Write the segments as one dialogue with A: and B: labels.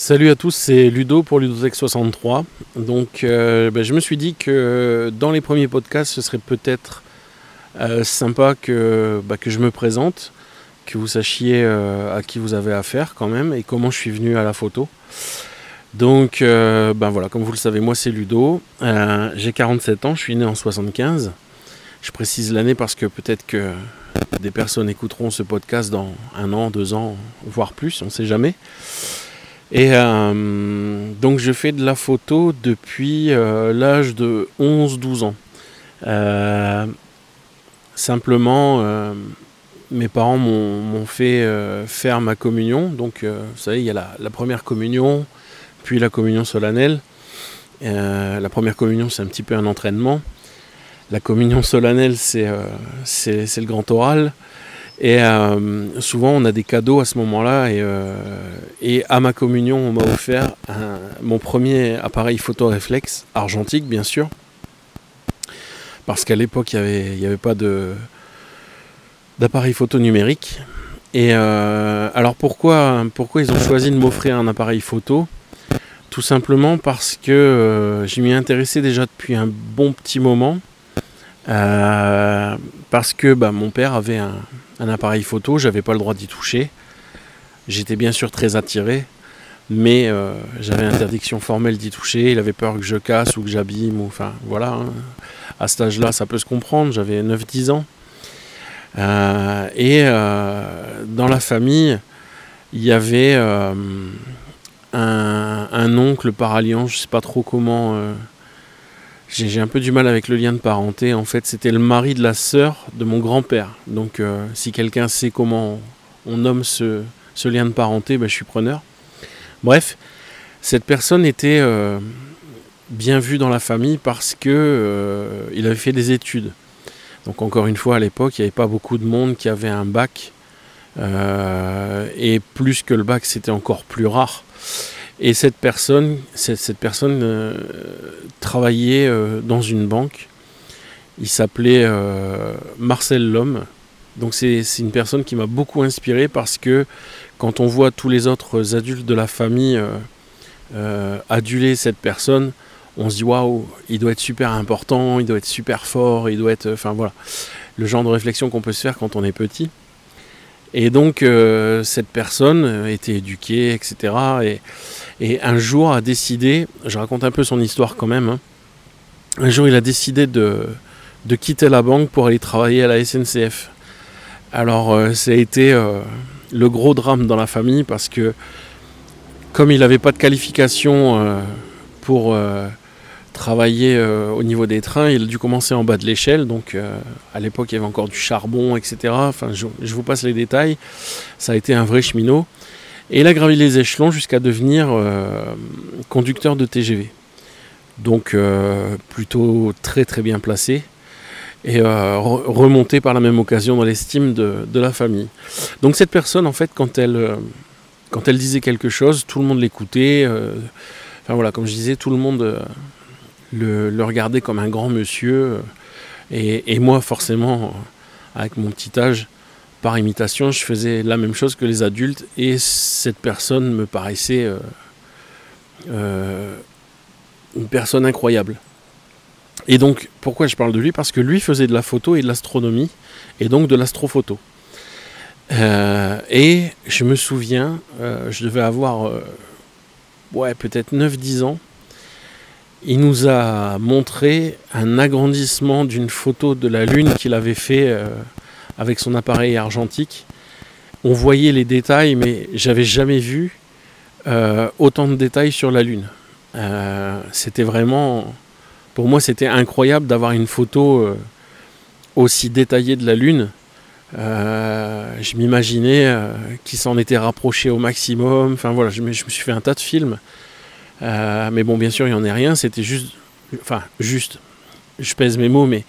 A: Salut à tous, c'est Ludo pour Ludotech63. Donc euh, ben, je me suis dit que dans les premiers podcasts, ce serait peut-être euh, sympa que, bah, que je me présente, que vous sachiez euh, à qui vous avez affaire quand même et comment je suis venu à la photo. Donc ben voilà, comme vous le savez, moi c'est Ludo, j'ai 47 ans, je suis né en 75. Je précise l'année parce que peut-être que des personnes écouteront ce podcast dans un an, deux ans, voire plus, on ne sait jamais. Et euh, donc je fais de la photo depuis euh, l'âge de 11-12 ans. Euh, simplement, mes parents m'ont fait faire ma communion. Donc vous savez, il y a la, la, première communion, puis la communion solennelle. la première communion, c'est un petit peu un entraînement. La communion solennelle, c'est le grand oral. Et euh, souvent, on a des cadeaux à ce moment-là. Et, euh, à ma communion, on m'a offert mon premier appareil photo réflexe, argentique bien sûr. Parce qu'à l'époque, il n'y avait, avait, pas d'appareil photo numérique. Et euh, alors pourquoi, pourquoi ils ont choisi de m'offrir un appareil photo? Tout simplement parce que je m'y intéressais déjà depuis un bon petit moment. Parce que bah, mon père avait un, appareil photo, j'avais pas le droit d'y toucher. J'étais bien sûr très attiré, mais euh, j'avais interdiction formelle d'y toucher. Il avait peur que je casse ou que j'abîme, enfin voilà. Hein. À cet âge-là, ça peut se comprendre, j'avais 9-10 ans. Euh, et euh, dans la famille, il y avait un, un, oncle par alliance, je sais pas trop comment j'ai un peu du mal avec le lien de parenté. En fait, c'était le mari de la sœur de mon grand-père. Donc, euh, si quelqu'un sait comment on nomme ce, lien de parenté, ben, je suis preneur. Bref, cette personne était euh, bien vue dans la famille parce que euh, il avait fait des études. Donc, encore une fois, à l'époque, il n'y avait pas beaucoup de monde qui avait un bac. et plus que le bac, c'était encore plus rare. Et cette personne, euh, travaillait euh, dans une banque. Il s'appelait euh, Marcel Lhomme. Donc c'est une personne qui m'a beaucoup inspiré parce que quand on voit tous les autres adultes de la famille aduler cette personne, on se dit waouh, il doit être super important, il doit être super fort, il doit être. Enfin voilà, le genre de réflexion qu'on peut se faire quand on est petit. Et donc cette personne était éduquée, etc. Et, et un jour a décidé, je raconte un peu son histoire quand même, hein. un jour il a décidé de, de, quitter la banque pour aller travailler à la SNCF. Alors euh, ça a été euh, le gros drame dans la famille parce que comme il n'avait pas de qualification euh, pour travailler au niveau des trains, il a dû commencer en bas de l'échelle. Donc à l'époque il y avait encore du charbon, etc. Enfin je vous passe les détails. Ça a été un vrai cheminot. Et il a gravi les échelons jusqu'à devenir euh, conducteur de TGV. Donc euh, plutôt très très bien placé et euh, remonté par la même occasion dans l'estime de, la famille. Donc cette personne, en fait, quand elle, quand elle disait quelque chose, tout le monde l'écoutait. enfin voilà, comme je disais, tout le monde le, regardait comme un grand monsieur. et moi, forcément, avec mon petit âge, par imitation, je faisais la même chose que les adultes et cette personne me paraissait euh, euh, une personne incroyable. Et donc, pourquoi je parle de lui? Parce que lui faisait de la photo et de l'astronomie, et donc de l'astrophoto. Euh, et je me souviens, je devais avoir ouais, peut-être 9-10 ans, il nous a montré un agrandissement d'une photo de la Lune qu'il avait fait avec son appareil argentique. On voyait les détails, mais j'avais jamais vu euh, autant de détails sur la Lune. Euh, c'était vraiment, pour moi, c'était incroyable d'avoir une photo euh, aussi détaillée de la Lune. je m'imaginais qu'il s'en était rapproché au maximum. Enfin voilà, je je me, suis fait un tas de films. mais bon, bien sûr, il n'y en est rien. C'était juste, enfin, juste, je pèse mes mots, mais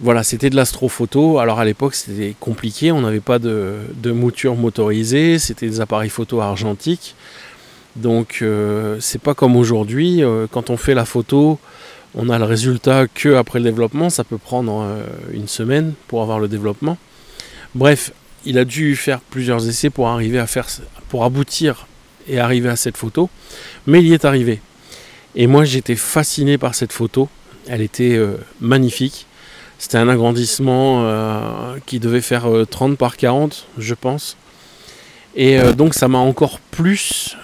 A: voilà, c'était de l'astrophoto. Alors à l'époque, c'était compliqué. On n'avait pas de, mouture motorisée. C'était des appareils photo argentiques. Donc euh, c'est pas comme aujourd'hui. Euh, quand on fait la photo, on a le résultat que après le développement. Ça peut prendre euh, une semaine pour avoir le développement. Bref, il a dû faire plusieurs essais pour arriver à faire, pour aboutir est arrivé à cette photo, mais il y est arrivé. Et moi j'étais fasciné par cette photo, elle était magnifique. C'était un agrandissement qui devait faire 30 par 40, je pense. Et donc ça m'a encore plus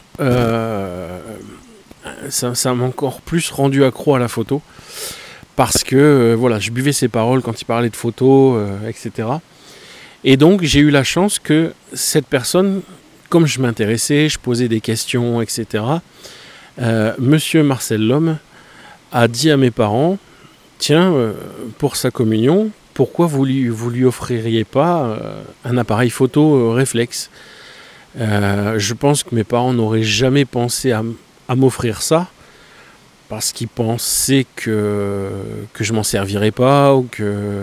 A: ça m'a encore plus rendu accro à la photo parce que euh, voilà, je buvais ses paroles quand il parlait de photos, euh, etc. Et donc j'ai eu la chance que cette personne, comme je m'intéressais, je posais des questions, etc. Euh, Monsieur Marcel Lhomme a dit à mes parents, tiens, pour sa communion, pourquoi vous lui, offririez pas un appareil photo réflexe? Je pense que mes parents n'auraient jamais pensé à, m'offrir ça parce qu'il pensait que, que je m'en servirais pas ou que,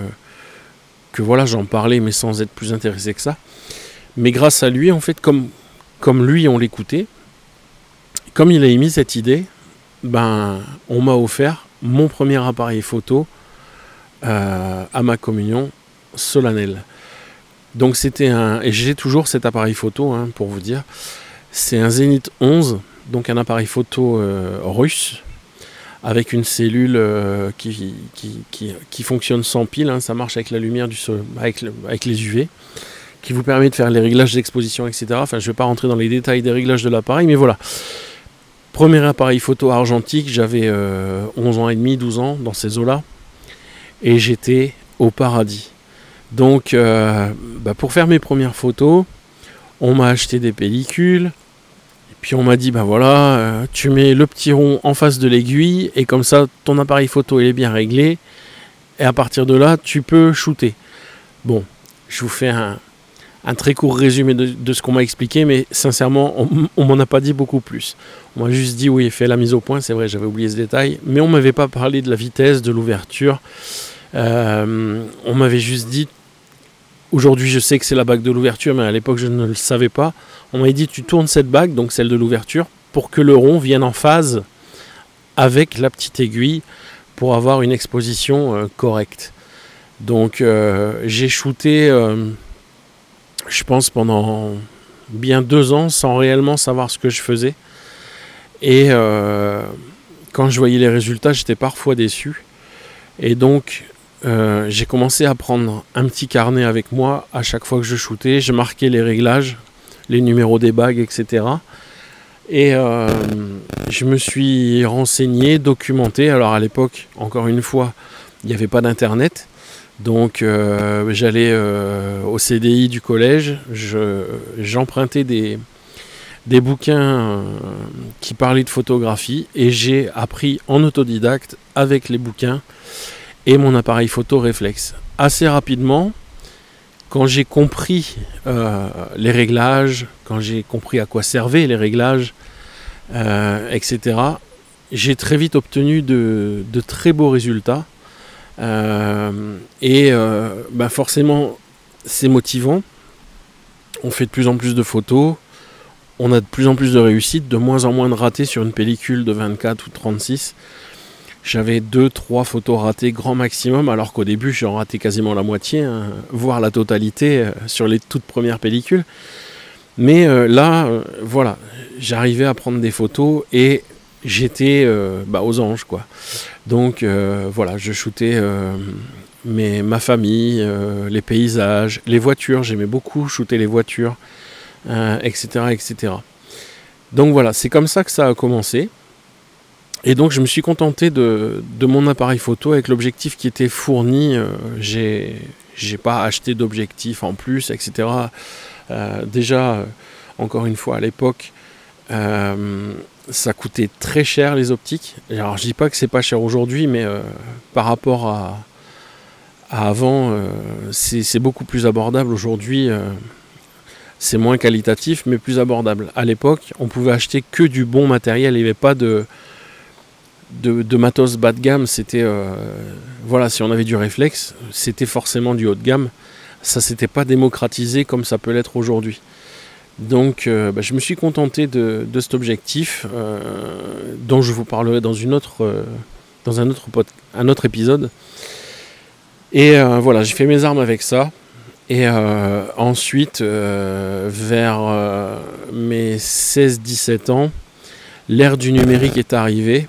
A: que voilà, j'en parlais mais sans être plus intéressé que ça. Mais grâce à lui, en fait, comme, comme lui, on l'écoutait, comme il a émis cette idée, ben, on m'a offert mon premier appareil photo euh, à ma communion solennelle. Donc c'était un... Et j'ai toujours cet appareil photo, hein, pour vous dire. C'est un Zenith 11, donc un appareil photo euh, russe avec une cellule euh, qui, fonctionne sans pile, hein. ça marche avec la lumière du soleil, avec, les UV, qui vous permet de faire les réglages d'exposition, etc. Enfin, je ne vais pas rentrer dans les détails des réglages de l'appareil, mais voilà. Premier appareil photo argentique, j'avais 11 euh, ans et demi, 12 ans, dans ces eaux-là, et j'étais au paradis. Donc, euh, bah, pour faire mes premières photos, on m'a acheté des pellicules, puis on m'a dit, ben voilà, euh, tu mets le petit rond en face de l'aiguille, et comme ça, ton appareil photo est bien réglé, et à partir de là, tu peux shooter. Bon, je vous fais un, très court résumé de, ce qu'on m'a expliqué, mais sincèrement, on, m'en a pas dit beaucoup plus. On m'a juste dit, oui, fait la mise au point, c'est vrai, j'avais oublié ce détail, mais on m'avait pas parlé de la vitesse, de l'ouverture. Euh, on m'avait juste dit, Aujourd'hui, je sais que c'est la bague de l'ouverture, mais à l'époque, je ne le savais pas. On m'a dit tu tournes cette bague, donc celle de l'ouverture, pour que le rond vienne en phase avec la petite aiguille pour avoir une exposition euh, correcte. Donc, euh, j'ai shooté, je pense, pendant bien deux ans sans réellement savoir ce que je faisais. Et quand je voyais les résultats, j'étais parfois déçu. Et donc, euh, j'ai commencé à prendre un petit carnet avec moi à chaque fois que je shootais. Je marquais les réglages, les numéros des bagues, etc. Et euh, je me suis renseigné, documenté. Alors à l'époque, encore une fois, il n'y avait pas d'internet. Donc euh, j'allais au CDI du collège, j'empruntais des, bouquins qui parlaient de photographie et j'ai appris en autodidacte avec les bouquins et mon appareil photo réflexe. Assez rapidement, quand j'ai compris euh, les réglages, quand j'ai compris à quoi servaient les réglages, euh, etc., j'ai très vite obtenu de, très beaux résultats. Euh, et bah forcément, c'est motivant. On fait de plus en plus de photos. On a de plus en plus de réussites, de moins en moins de ratés sur une pellicule de 24 ou 36. J'avais deux, trois photos ratées grand maximum, alors qu'au début j'en ratais quasiment la moitié, hein, voire la totalité euh, sur les toutes premières pellicules. Mais euh, là, euh, voilà, j'arrivais à prendre des photos et j'étais bah, aux anges, quoi. Donc voilà, je shootais ma famille, les paysages, les voitures. J'aimais beaucoup shooter les voitures, etc., etc. Donc voilà, c'est comme ça que ça a commencé. Et donc je me suis contenté de, mon appareil photo avec l'objectif qui était fourni. Euh, j'ai, j'ai pas acheté d'objectif en plus, etc. Euh, déjà, euh, encore une fois, à l'époque, ça coûtait très cher les optiques. Alors je dis pas que c'est pas cher aujourd'hui, mais par rapport à, avant, c'est, beaucoup plus abordable aujourd'hui. c'est moins qualitatif, mais plus abordable. À l'époque, on pouvait acheter que du bon matériel. Il n'y avait pas de de, matos bas de gamme, c'était euh, voilà, si on avait du réflexe, c'était forcément du haut de gamme. Ça s'était pas démocratisé comme ça peut l'être aujourd'hui. Donc, euh, bah, je me suis contenté de, cet objectif euh, dont je vous parlerai dans une autre, dans un autre, un autre épisode. Et voilà, j'ai fait mes armes avec ça. Et ensuite, vers mes 16-17 ans, l'ère du numérique est arrivée.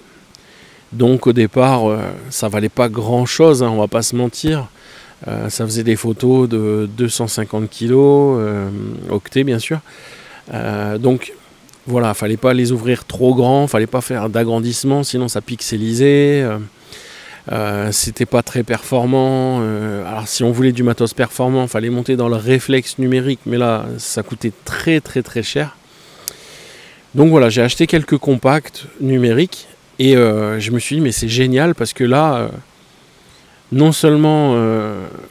A: Donc au départ, ça valait pas grand-chose, hein, on va pas se mentir. Ça faisait des photos de 250 kg, octets bien sûr. donc voilà, fallait pas les ouvrir trop grands, fallait pas faire d'agrandissement, sinon ça pixelisait. Euh, euh, c'était pas très performant. Euh, alors si on voulait du matos performant, fallait monter dans le réflexe numérique, mais là ça coûtait très très très cher. Donc voilà, j'ai acheté quelques compacts numériques et je me suis dit mais c'est génial parce que là, non seulement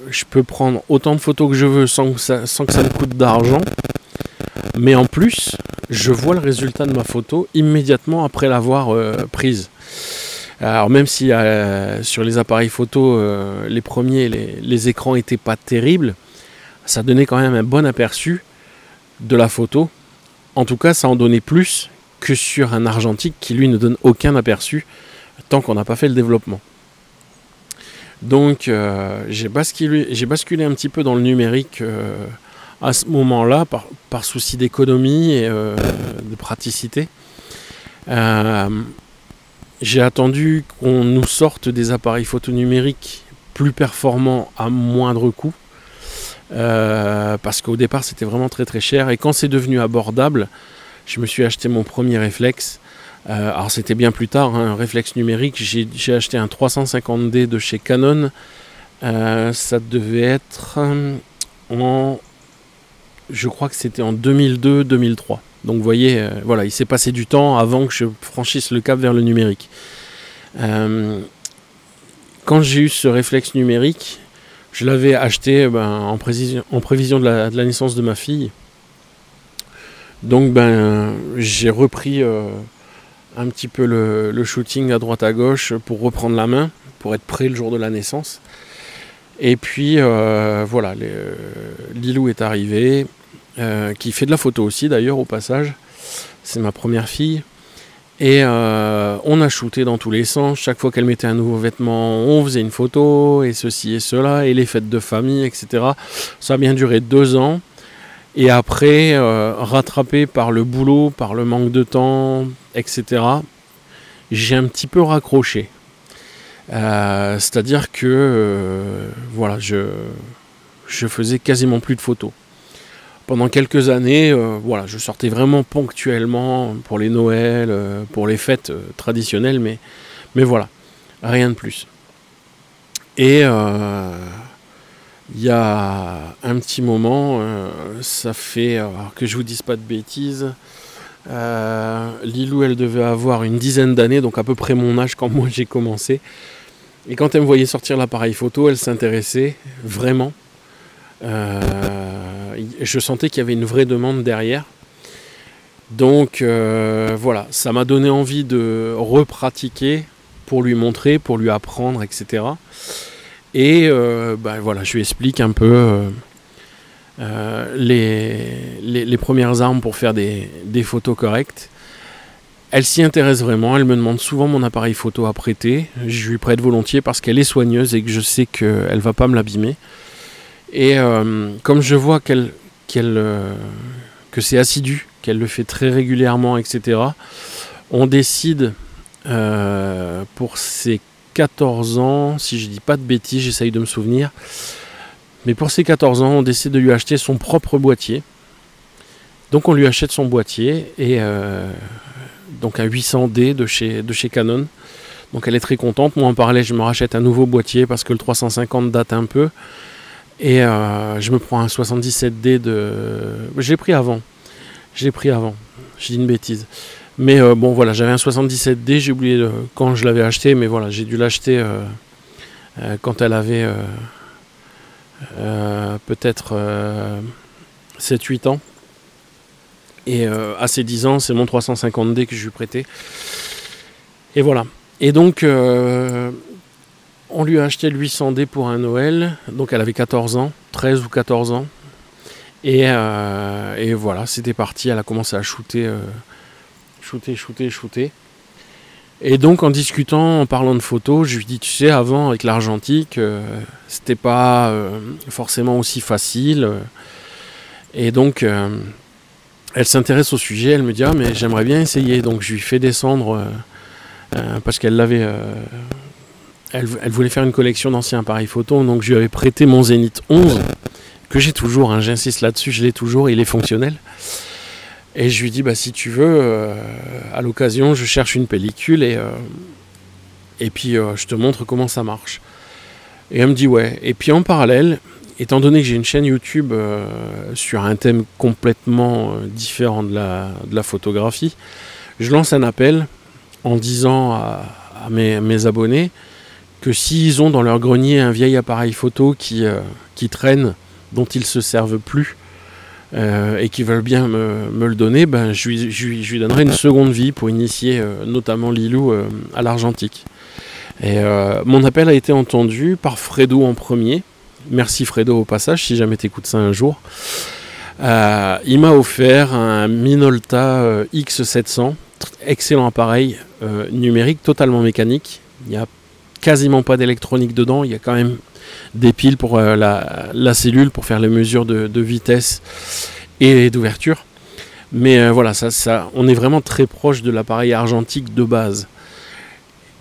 A: je peux prendre autant de photos que je veux sans que ça me coûte d'argent, mais en plus, je vois le résultat de ma photo immédiatement après l'avoir euh, prise. Alors même si euh, sur les appareils photo, euh, les premiers, les, écrans n'étaient pas terribles, ça donnait quand même un bon aperçu de la photo. En tout cas, ça en donnait plus que sur un argentique qui lui ne donne aucun aperçu tant qu'on n'a pas fait le développement. Donc j'ai basculé, un petit peu dans le numérique à ce moment-là, par, souci d'économie et euh, de praticité, euh, j'ai attendu qu'on nous sorte des appareils photo numériques plus performants à moindre coût. Euh, parce qu'au départ c'était vraiment très très cher et quand c'est devenu abordable je me suis acheté mon premier réflexe alors c'était bien plus tard hein, un réflexe numérique j'ai acheté un 350D de chez Canon ça devait être en je crois que c'était en 2002-2003. Donc vous voyez, euh, voilà, il s'est passé du temps avant que je franchisse le cap vers le numérique. Euh, quand j'ai eu ce réflexe numérique, je l'avais acheté ben, en, prévision, de la, naissance de ma fille. Donc ben, j'ai repris euh, un petit peu le, shooting à droite à gauche pour reprendre la main, pour être prêt le jour de la naissance. Et puis voilà, Lilou est arrivé. Euh, qui fait de la photo aussi d'ailleurs au passage. C'est ma première fille. Et euh, on a shooté dans tous les sens. Chaque fois qu'elle mettait un nouveau vêtement, on faisait une photo, et ceci et cela, et les fêtes de famille, etc. Ça a bien duré deux ans. Et après, euh, rattrapé par le boulot, par le manque de temps, etc., j'ai un petit peu raccroché. C'est-à-dire que voilà, je, je faisais quasiment plus de photos pendant quelques années, euh, voilà, je sortais vraiment ponctuellement pour les Noëls, euh, pour les fêtes euh, traditionnelles, mais, mais voilà, rien de plus. Et il y a un petit moment, ça fait, que je vous dise pas de bêtises, Lilou, elle devait avoir une dizaine d'années, donc à peu près mon âge quand moi j'ai commencé. Et quand elle me voyait sortir l'appareil photo, elle s'intéressait vraiment. Euh, je sentais qu'il y avait une vraie demande derrière. Donc euh, voilà, ça m'a donné envie de repratiquer pour lui montrer, pour lui apprendre, etc. Et euh, ben voilà, je lui explique un peu les, premières armes pour faire des, des photos correctes. Elle s'y intéresse vraiment, elle me demande souvent mon appareil photo à prêter. Je lui prête volontiers parce qu'elle est soigneuse et que je sais qu'elle ne va pas me l'abîmer. Et euh, comme je vois qu'elle, euh, que c'est assidu, qu'elle le fait très régulièrement, etc., on décide euh, pour ses 14 ans, si je dis pas de bêtises, j'essaye de me souvenir, mais pour ses 14 ans, on décide de lui acheter son propre boîtier. Donc on lui achète son boîtier et donc un 800D de chez, de chez Canon. Donc elle est très contente. Moi en parallèle, je me rachète un nouveau boîtier parce que le 350 date un peu. Et euh, je me prends un 77D de. J'ai pris avant. J'ai pris avant. J'ai dit une bêtise. Mais euh, bon, voilà, j'avais un 77D, j'ai oublié quand je l'avais acheté, mais voilà, j'ai dû l'acheter euh, quand elle avait peut-être 7-8 ans. Et à ses 10 ans, c'est mon 350D que je lui prêtais. Et voilà. Et donc, on lui a acheté le 800D pour un Noël, donc elle avait 14 ans, 13 ou 14 ans. Euh, et, voilà, c'était parti, elle a commencé à shooter, euh, shooter, shooter, shooter. Et donc en discutant, en parlant de photos, je lui dis, tu sais, avant avec l'argentique, euh, c'était pas euh, forcément aussi facile. Et donc elle s'intéresse au sujet, elle me dit, ah mais j'aimerais bien essayer. Donc je lui fais descendre, parce qu'elle l'avait... Elle, elle, voulait faire une collection d'anciens appareils photo, donc je lui avais prêté mon Zénith 11, que j'ai toujours, hein, j'insiste là-dessus, je l'ai toujours, il est fonctionnel. Et je lui dis, bah, si tu veux, euh, à l'occasion, je cherche une pellicule et, euh, et puis euh, je te montre comment ça marche. Et elle me dit, ouais. Et puis en parallèle, étant donné que j'ai une chaîne YouTube sur un thème complètement différent de la, de la, photographie, je lance un appel en disant à, mes, abonnés que s'ils ont dans leur grenier un vieil appareil photo qui, qui traîne, dont ils ne se servent plus, euh, et qui veulent bien me, le donner, ben, je, lui, donnerai une seconde vie pour initier euh, notamment Lilou euh, à l'argentique. Mon appel a été entendu par Fredo en premier. Merci Fredo au passage, si jamais tu écoutes ça un jour. il m'a offert un Minolta X700, excellent appareil numérique, totalement mécanique. Il n'y a quasiment pas d'électronique dedans, il y a quand même des piles pour euh, la, cellule pour faire les mesures de, vitesse et d'ouverture. Mais euh, voilà, ça, ça, on est vraiment très proche de l'appareil argentique de base.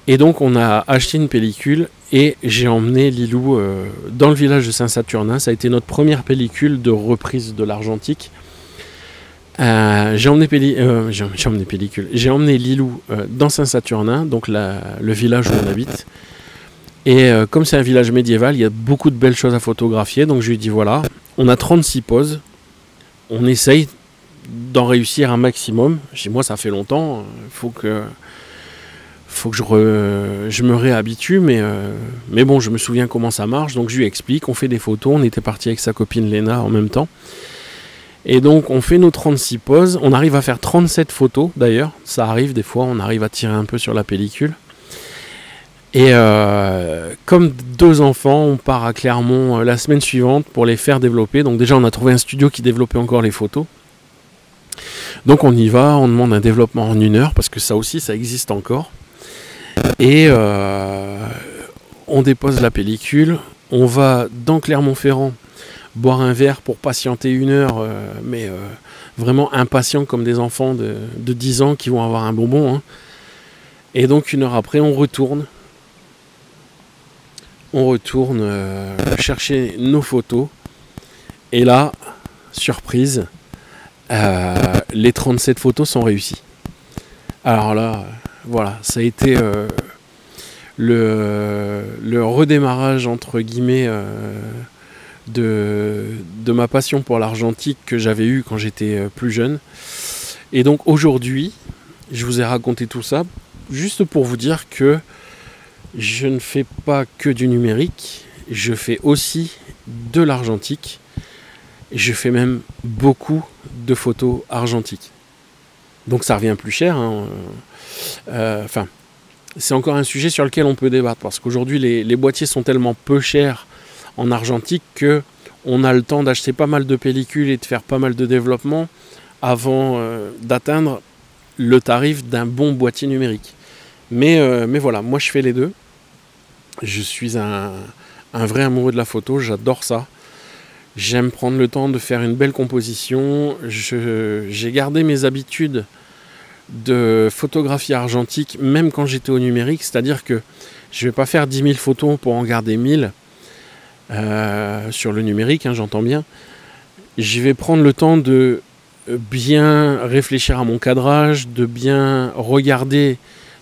A: Et donc on a acheté une pellicule et j'ai emmené Lilou euh, dans le village de Saint-Saturnin. Ça a été notre première pellicule de reprise de l'argentique. j'ai emmené, emmené, pellicule. J'ai emmené Lilou dans Saint-Saturnin, donc le village où on habite. Et euh, comme c'est un village médiéval, il y a beaucoup de belles choses à photographier. Donc je lui dis voilà, on a 36 poses. On essaye d'en réussir un maximum. Chez moi, ça fait longtemps. Il faut que, faut que je, je me réhabitue. Mais, euh, mais bon, je me souviens comment ça marche. Donc je lui explique. On fait des photos. On était parti avec sa copine Léna en même temps. Et donc on fait nos 36 poses. On arrive à faire 37 photos d'ailleurs. Ça arrive des fois. On arrive à tirer un peu sur la pellicule. Et euh, comme deux enfants, on part à Clermont euh, la semaine suivante pour les faire développer. Donc déjà, on a trouvé un studio qui développait encore les photos. Donc on y va, on demande un développement en une heure, parce que ça aussi, ça existe encore. Et euh, on dépose la pellicule, on va dans Clermont-Ferrand boire un verre pour patienter une heure, mais vraiment impatient comme des enfants de, 10 ans qui vont avoir un bonbon. Hein. Et donc une heure après, on retourne on retourne euh, chercher nos photos. Et là, surprise, euh, les 37 photos sont réussies. Alors là, voilà, ça a été euh, le, redémarrage, entre guillemets, de, de, ma passion pour l'argentique que j'avais eu quand j'étais plus jeune. Et donc aujourd'hui, je vous ai raconté tout ça juste pour vous dire que je ne fais pas que du numérique, je fais aussi de l'argentique. Je fais même beaucoup de photos argentiques. Donc ça revient plus cher. Hein. Euh, enfin, c'est encore un sujet sur lequel on peut débattre parce qu'aujourd'hui les, boîtiers sont tellement peu chers en argentique que on a le temps d'acheter pas mal de pellicules et de faire pas mal de développement avant euh, d'atteindre le tarif d'un bon boîtier numérique. Mais, euh, mais voilà, moi je fais les deux. Je suis un, vrai amoureux de la photo, j'adore ça. J'aime prendre le temps de faire une belle composition. J'ai gardé mes habitudes de photographie argentique, même quand j'étais au numérique, c'est-à-dire que je ne vais pas faire 10 000 photos pour en garder 1000 euh, sur le numérique, hein, j'entends bien. Je vais prendre le temps de bien réfléchir à mon cadrage, de bien regarder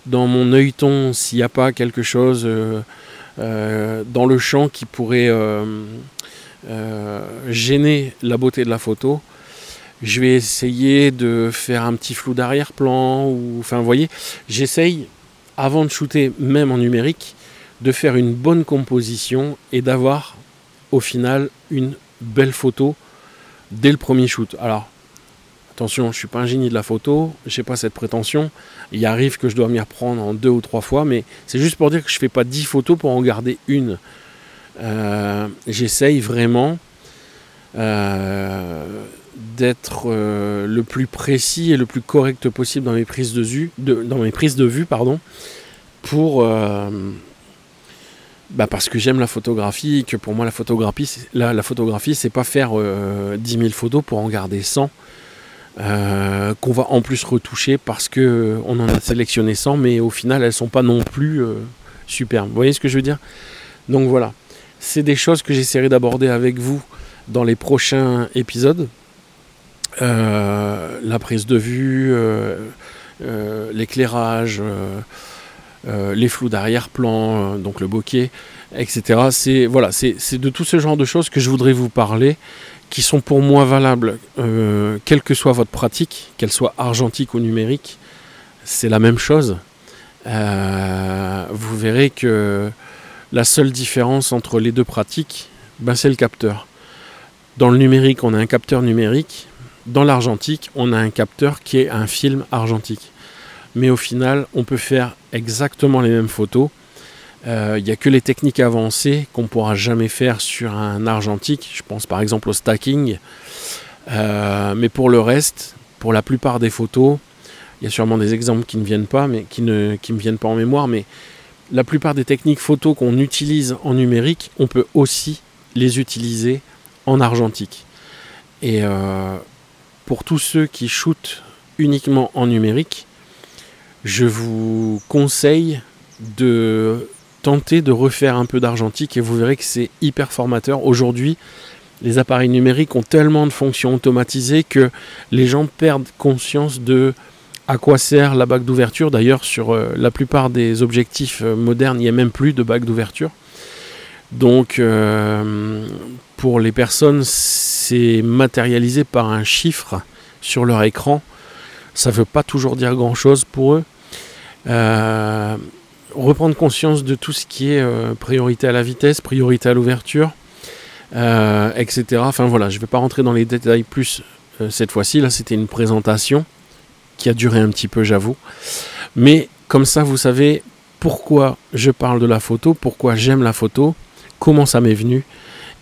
A: dans mon œilleton s'il n'y a pas quelque chose euh, euh, dans le champ qui pourrait euh, gêner la beauté de la photo. Je vais essayer de faire un petit flou d'arrière-plan ou enfin vous voyez, j'essaye avant de shooter même en numérique de faire une bonne composition et d'avoir au final une belle photo dès le premier shoot. Alors Attention, je suis pas un génie de la photo, je n'ai pas cette prétention. Il arrive que je dois m'y reprendre en deux ou trois fois, mais c'est juste pour dire que je ne fais pas dix photos pour en garder une. Euh, j'essaye vraiment euh, d'être euh, le plus précis et le plus correct possible dans mes prises de vue, dans mes prises de pardon, pour euh, bah parce que j'aime la photographie, que pour moi la photographie, la, la photographie, c'est pas faire 10 000 photos pour en garder 100, qu'on va en plus retoucher parce que on en a sélectionné 100, mais au final elles sont pas non plus superbes. Vous voyez ce que je veux dire? Donc voilà, c'est des choses que j'essaierai d'aborder avec vous dans les prochains épisodes. Euh, la prise de vue, euh, euh, l'éclairage, les flous d'arrière-plan, donc le bokeh, etc. C'est voilà, c'est de tout ce genre de choses que je voudrais vous parler, qui sont pour moi valables, quelle que soit votre pratique, qu'elle soit argentique ou numérique, c'est la même chose. vous verrez que la seule différence entre les deux pratiques, ben, c'est le capteur. Dans le numérique, on a un capteur numérique. Dans l'argentique, on a un capteur qui est un film argentique. Mais au final, on peut faire exactement les mêmes photos. Il euh, n'y a que les techniques avancées qu'on ne pourra jamais faire sur un argentique. Je pense par exemple au stacking. Euh, mais pour le reste, pour la plupart des photos, il y a sûrement des exemples qui ne viennent pas, mais qui ne me viennent pas en mémoire. Mais la plupart des techniques photos qu'on utilise en numérique, on peut aussi les utiliser en argentique. Et euh, pour tous ceux qui shootent uniquement en numérique, je vous conseille de tenter de refaire un peu d'argentique et vous verrez que c'est hyper formateur. Aujourd'hui, les appareils numériques ont tellement de fonctions automatisées que les gens perdent conscience de à quoi sert la bague d'ouverture. D'ailleurs, sur euh, la plupart des objectifs euh, modernes, il n'y a même plus de bague d'ouverture. Donc, pour les personnes, c'est matérialisé par un chiffre sur leur écran. Ça ne veut pas toujours dire grand-chose pour eux. Euh, reprendre conscience de tout ce qui est euh, priorité à la vitesse, priorité à l'ouverture, euh, etc. Enfin voilà, je ne vais pas rentrer dans les détails plus cette fois-ci. Là, c'était une présentation qui a duré un petit peu, j'avoue. Mais comme ça, vous savez pourquoi je parle de la photo, pourquoi j'aime la photo, comment ça m'est venu.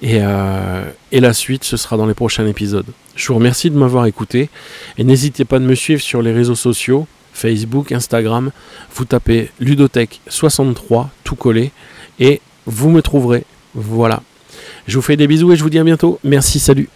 A: Euh, et, la suite, ce sera dans les prochains épisodes. Je vous remercie de m'avoir écouté et n'hésitez pas de me suivre sur les réseaux sociaux, Facebook, Instagram. Vous tapez Ludotech63, tout collé, et vous me trouverez. Voilà. Je vous fais des bisous et je vous dis à bientôt. Merci, salut.